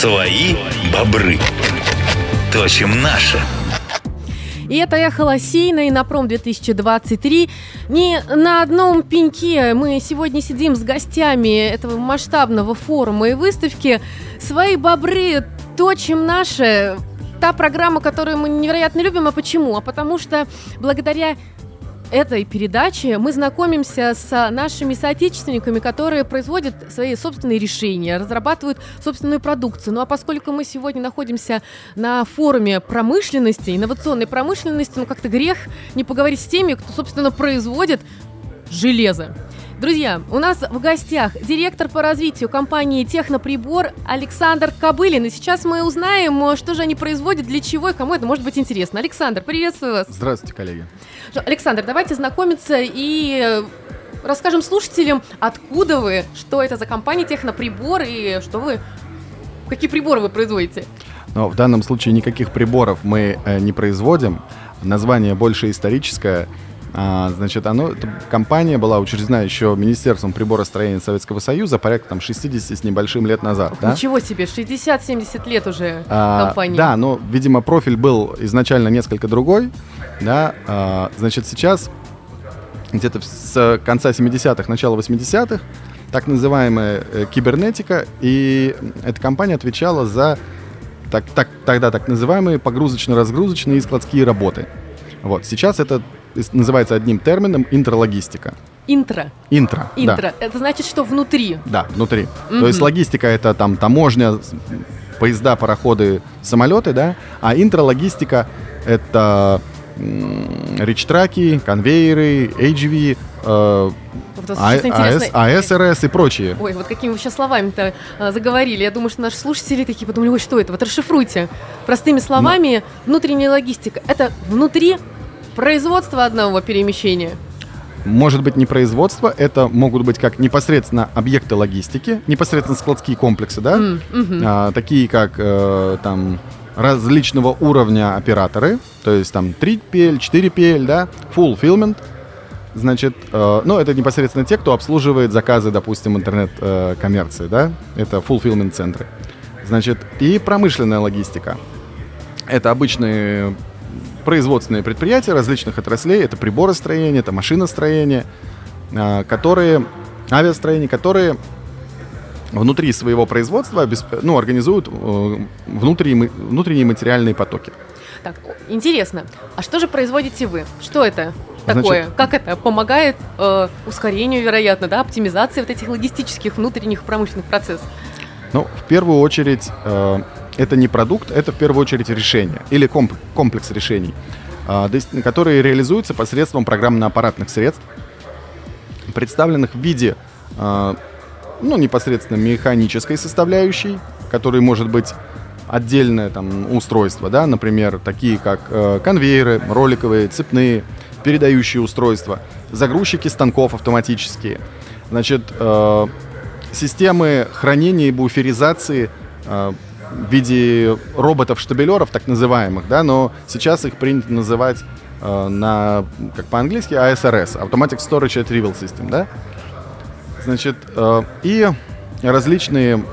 Свои бобры. Точим наши. И это «Эхо Лосейна» и «Напром 2023». Не на одном пеньке мы сегодня сидим с гостями этого масштабного форума и выставки. «Свои бобры точим наши». Та программа, которую мы невероятно любим. А почему? А потому что благодаря этой передаче мы знакомимся с нашими соотечественниками, которые производят свои собственные решения, разрабатывают собственную продукцию. Ну а поскольку мы сегодня находимся на форуме промышленности, инновационной промышленности, ну как-то грех не поговорить с теми, кто, собственно, производит железо. Друзья, у нас в гостях директор по развитию компании «Техноприбор» Александр Кобылин. И сейчас мы узнаем, что же они производят, для чего и кому это может быть интересно. Александр, приветствую вас. Здравствуйте, коллеги. Александр, давайте знакомиться и э, расскажем слушателям, откуда вы, что это за компания «Техноприбор» и что вы, какие приборы вы производите. Но в данном случае никаких приборов мы э, не производим. Название больше историческое – а, значит, оно, компания была учреждена еще Министерством приборостроения Советского Союза порядка там 60 с небольшим лет назад. Да? Ничего себе, 60-70 лет уже а, компании. Да, но, видимо, профиль был изначально несколько другой. Да, а, значит, сейчас где-то с конца 70-х, начала 80-х так называемая э, кибернетика, и эта компания отвечала за так, так, тогда так называемые погрузочно-разгрузочные и складские работы. Вот. Сейчас это называется одним термином интралогистика. Интро. Интро. Интро. Да. Это значит, что внутри. Да, внутри. Угу. То есть логистика это там таможня, поезда, пароходы, самолеты, да, а интралогистика это речтраки, конвейеры, HV, э, АС, АСРС и прочие. Ой, вот какими вы сейчас словами-то а, заговорили. Я думаю, что наши слушатели такие подумали, ой, что это? Вот расшифруйте. Простыми словами, Но... внутренняя логистика. Это внутри производство одного перемещения? Может быть не производство, это могут быть как непосредственно объекты логистики, непосредственно складские комплексы, да, mm, mm-hmm. а, такие как э, там различного уровня операторы, то есть там 3PL, 4PL, да, fulfillment, значит, э, ну это непосредственно те, кто обслуживает заказы, допустим, интернет-коммерции, э, да, это fulfillment центры, значит, и промышленная логистика. Это обычные производственные предприятия различных отраслей, это приборостроение, это машиностроение, а, которые, авиастроение, которые внутри своего производства ну, организуют э, внутренние, внутренние материальные потоки. Так, интересно. А что же производите вы? Что это такое? Значит, как это помогает э, ускорению, вероятно, да, оптимизации вот этих логистических внутренних промышленных процессов? Ну, в первую очередь, э, это не продукт, это в первую очередь решение или комп комплекс решений, а, которые реализуются посредством программно-аппаратных средств, представленных в виде а, ну, непосредственно механической составляющей, которой может быть отдельное там устройство, да, например, такие как э, конвейеры, роликовые, цепные, передающие устройства, загрузчики станков автоматические, значит, э, системы хранения и буферизации э, в виде роботов-штабелеров, так называемых, да, но сейчас их принято называть э, на, как по-английски, ASRS, Automatic Storage Retrieval System, да. Значит, э, и различные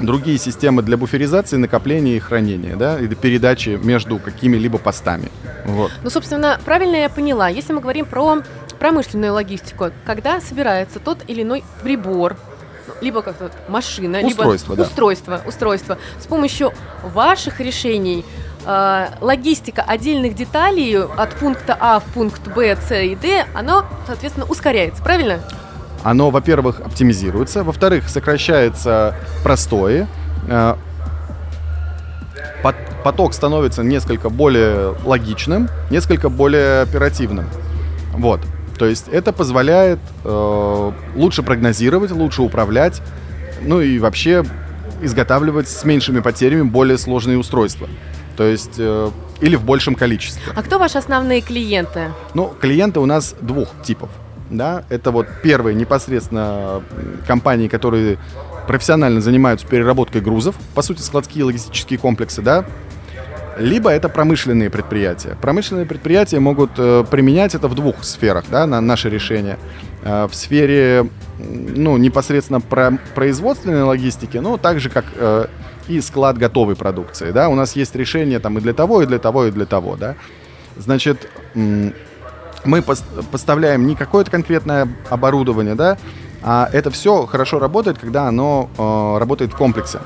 другие системы для буферизации, накопления и хранения, да, и передачи между какими-либо постами. Вот. Ну, собственно, правильно я поняла. Если мы говорим про промышленную логистику, когда собирается тот или иной прибор, либо как-то машина, устройство, либо да. устройство, устройство. С помощью ваших решений э, логистика отдельных деталей от пункта А в пункт Б, С и Д, оно, соответственно, ускоряется, правильно? Оно, во-первых, оптимизируется, во-вторых, сокращается простое, э, поток становится несколько более логичным, несколько более оперативным. Вот. То есть это позволяет э, лучше прогнозировать, лучше управлять, ну и вообще изготавливать с меньшими потерями более сложные устройства. То есть э, или в большем количестве. А кто ваши основные клиенты? Ну, клиенты у нас двух типов. Да? Это вот первые непосредственно компании, которые профессионально занимаются переработкой грузов, по сути, складские логистические комплексы, да, либо это промышленные предприятия. Промышленные предприятия могут э, применять это в двух сферах, да, на наше решение. э, в сфере ну, непосредственно про производственной логистики, но также как э, и склад готовой продукции. Да? У нас есть решение там, и для того, и для того, и для того. Да? Значит, мы поставляем не какое-то конкретное оборудование, да, а это все хорошо работает, когда оно э, работает в комплексе.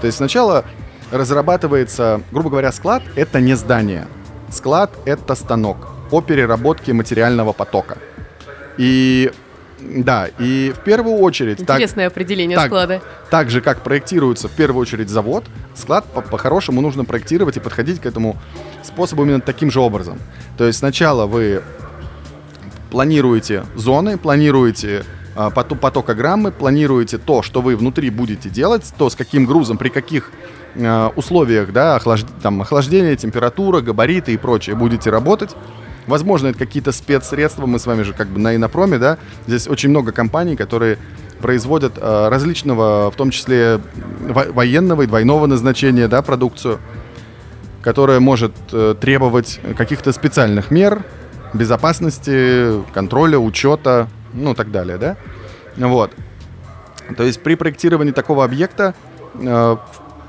То есть сначала разрабатывается, грубо говоря, склад — это не здание. Склад — это станок по переработке материального потока. И да, и в первую очередь... Интересное так, определение так, склада. Так же, как проектируется в первую очередь завод, склад по-хорошему по нужно проектировать и подходить к этому способу именно таким же образом. То есть сначала вы планируете зоны, планируете а, потокограммы, планируете то, что вы внутри будете делать, то, с каким грузом, при каких э, условиях, да, охлаж... там, охлаждение, температура, габариты и прочее будете работать. Возможно, это какие-то спецсредства, мы с вами же как бы на инопроме, да, здесь очень много компаний, которые производят э, различного, в том числе во- военного и двойного назначения, да, продукцию, которая может э, требовать каких-то специальных мер безопасности, контроля, учета, ну, так далее, да? Вот. То есть при проектировании такого объекта э,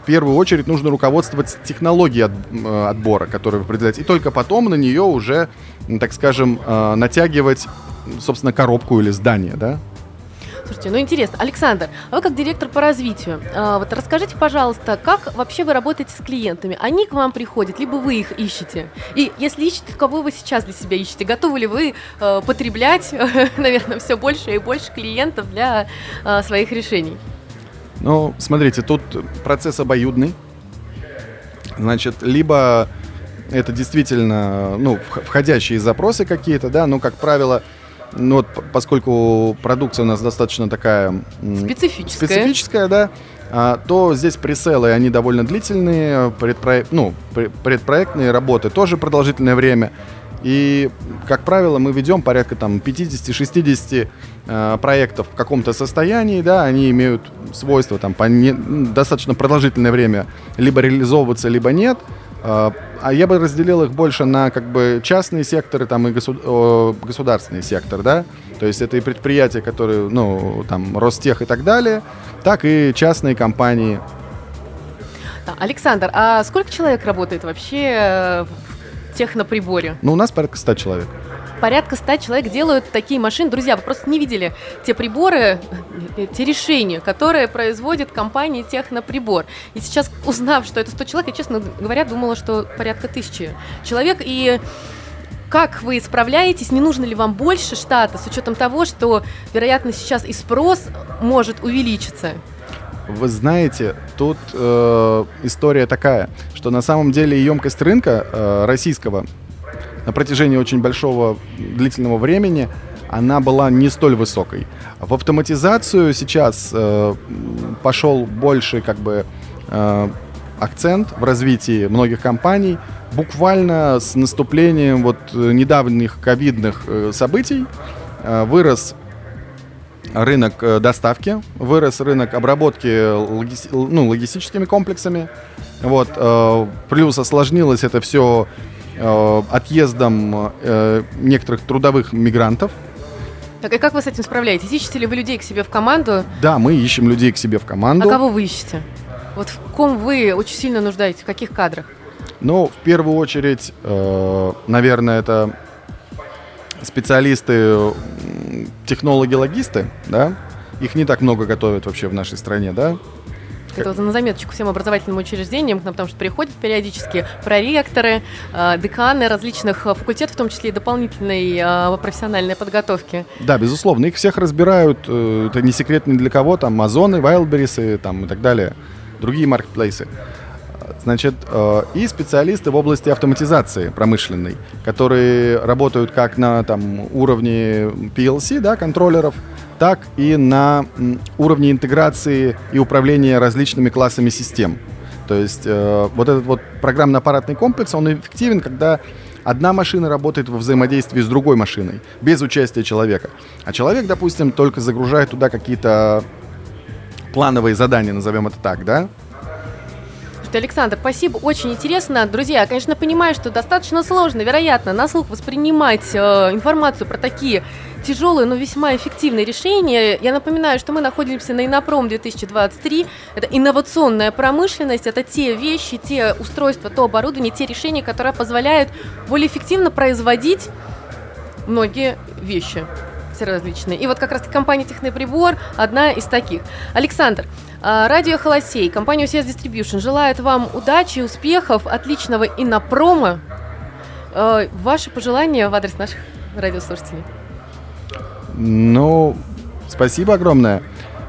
первую очередь нужно руководствоваться технологией от, э, отбора, которую вы определяете, и только потом на нее уже, так скажем, э, натягивать, собственно, коробку или здание, да? Слушайте, ну интересно. Александр, а вы как директор по развитию, а, вот расскажите, пожалуйста, как вообще вы работаете с клиентами? Они к вам приходят, либо вы их ищете? И если ищете, то кого вы сейчас для себя ищете? Готовы ли вы э, потреблять, наверное, все больше и больше клиентов для э, своих решений? Ну, смотрите, тут процесс обоюдный. Значит, либо это действительно, ну, входящие запросы какие-то, да, ну, как правило, ну вот, поскольку продукция у нас достаточно такая специфическая, специфическая да, а, то здесь пресейлы, они довольно длительные, предпроект, ну, предпроектные работы тоже продолжительное время. И, как правило, мы ведем порядка там 50-60 э, проектов в каком-то состоянии, да, они имеют свойство там по не, достаточно продолжительное время либо реализовываться, либо нет. А, а я бы разделил их больше на как бы частные секторы там, и госу- государственный сектор, да. То есть это и предприятия, которые, ну, там, Ростех и так далее, так и частные компании. Александр, а сколько человек работает вообще э, техноприборе? Ну, у нас порядка 100 человек порядка 100 человек делают такие машины. Друзья, вы просто не видели те приборы, те решения, которые производит компания Техноприбор. И сейчас, узнав, что это 100 человек, я, честно говоря, думала, что порядка тысячи человек. И как вы справляетесь? Не нужно ли вам больше штата с учетом того, что, вероятно, сейчас и спрос может увеличиться? Вы знаете, тут э, история такая, что на самом деле емкость рынка э, российского на протяжении очень большого длительного времени она была не столь высокой. В автоматизацию сейчас э, пошел больше как бы э, акцент в развитии многих компаний. Буквально с наступлением вот недавних ковидных э, событий э, вырос рынок э, доставки, вырос рынок обработки логи... ну, логистическими комплексами. Вот, э, плюс осложнилось это все Э, отъездом э, некоторых трудовых мигрантов. Так и как вы с этим справляетесь? Ищете ли вы людей к себе в команду? Да, мы ищем людей к себе в команду. А кого вы ищете? Вот в ком вы очень сильно нуждаетесь, в каких кадрах? Ну, в первую очередь, э, наверное, это специалисты, технологи-логисты, да? Их не так много готовят вообще в нашей стране, да? Это вот на заметочку всем образовательным учреждениям, к нам потому что приходят периодически проректоры, э, деканы различных э, факультетов, в том числе и дополнительной э, профессиональной подготовки. Да, безусловно, их всех разбирают, это не секрет ни для кого, там Амазоны, Wildberries там, и так далее, другие маркетплейсы. Значит, и специалисты в области автоматизации промышленной, которые работают как на там, уровне PLC, да, контроллеров, так и на уровне интеграции и управления различными классами систем. То есть э, вот этот вот программно-аппаратный комплекс, он эффективен, когда одна машина работает во взаимодействии с другой машиной, без участия человека. А человек, допустим, только загружает туда какие-то плановые задания, назовем это так, да? Слушайте, Александр, спасибо, очень интересно. Друзья, я, конечно, понимаю, что достаточно сложно, вероятно, на слух воспринимать э, информацию про такие тяжелые, но весьма эффективные решения. Я напоминаю, что мы находимся на Инопром 2023. Это инновационная промышленность, это те вещи, те устройства, то оборудование, те решения, которые позволяют более эффективно производить многие вещи все различные. И вот как раз компания Техноприбор одна из таких. Александр, а, радио Холосей, компания UCS Distribution желает вам удачи, успехов, отличного инопрома. Ваши пожелания в адрес наших радиослушателей? Ну, спасибо огромное.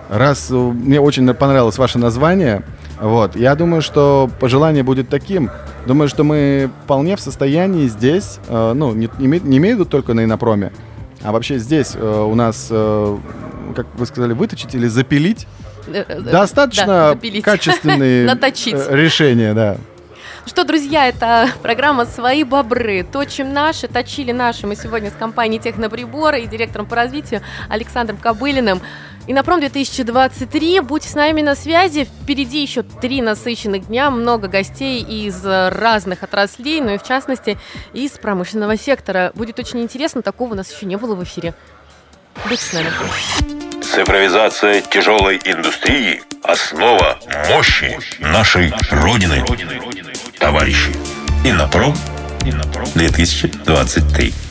Раз э, мне очень понравилось ваше название, вот, я думаю, что пожелание будет таким. Думаю, что мы вполне в состоянии здесь, э, ну, не, не, не имею только на инопроме, а вообще здесь э, у нас, э, как вы сказали, выточить или запилить Э, э, достаточно да, запилить. качественные э, решения, да. Ну Что, друзья, это программа «Свои бобры». Точим наши, точили наши. Мы сегодня с компанией «Техноприбор» и директором по развитию Александром Кобылиным. И на пром 2023. Будьте с нами на связи. Впереди еще три насыщенных дня. Много гостей из разных отраслей, но и в частности из промышленного сектора. Будет очень интересно. Такого у нас еще не было в эфире. Будьте с нами. Цифровизация тяжелой индустрии – основа мощи нашей Родины. Товарищи, Иннопром 2023.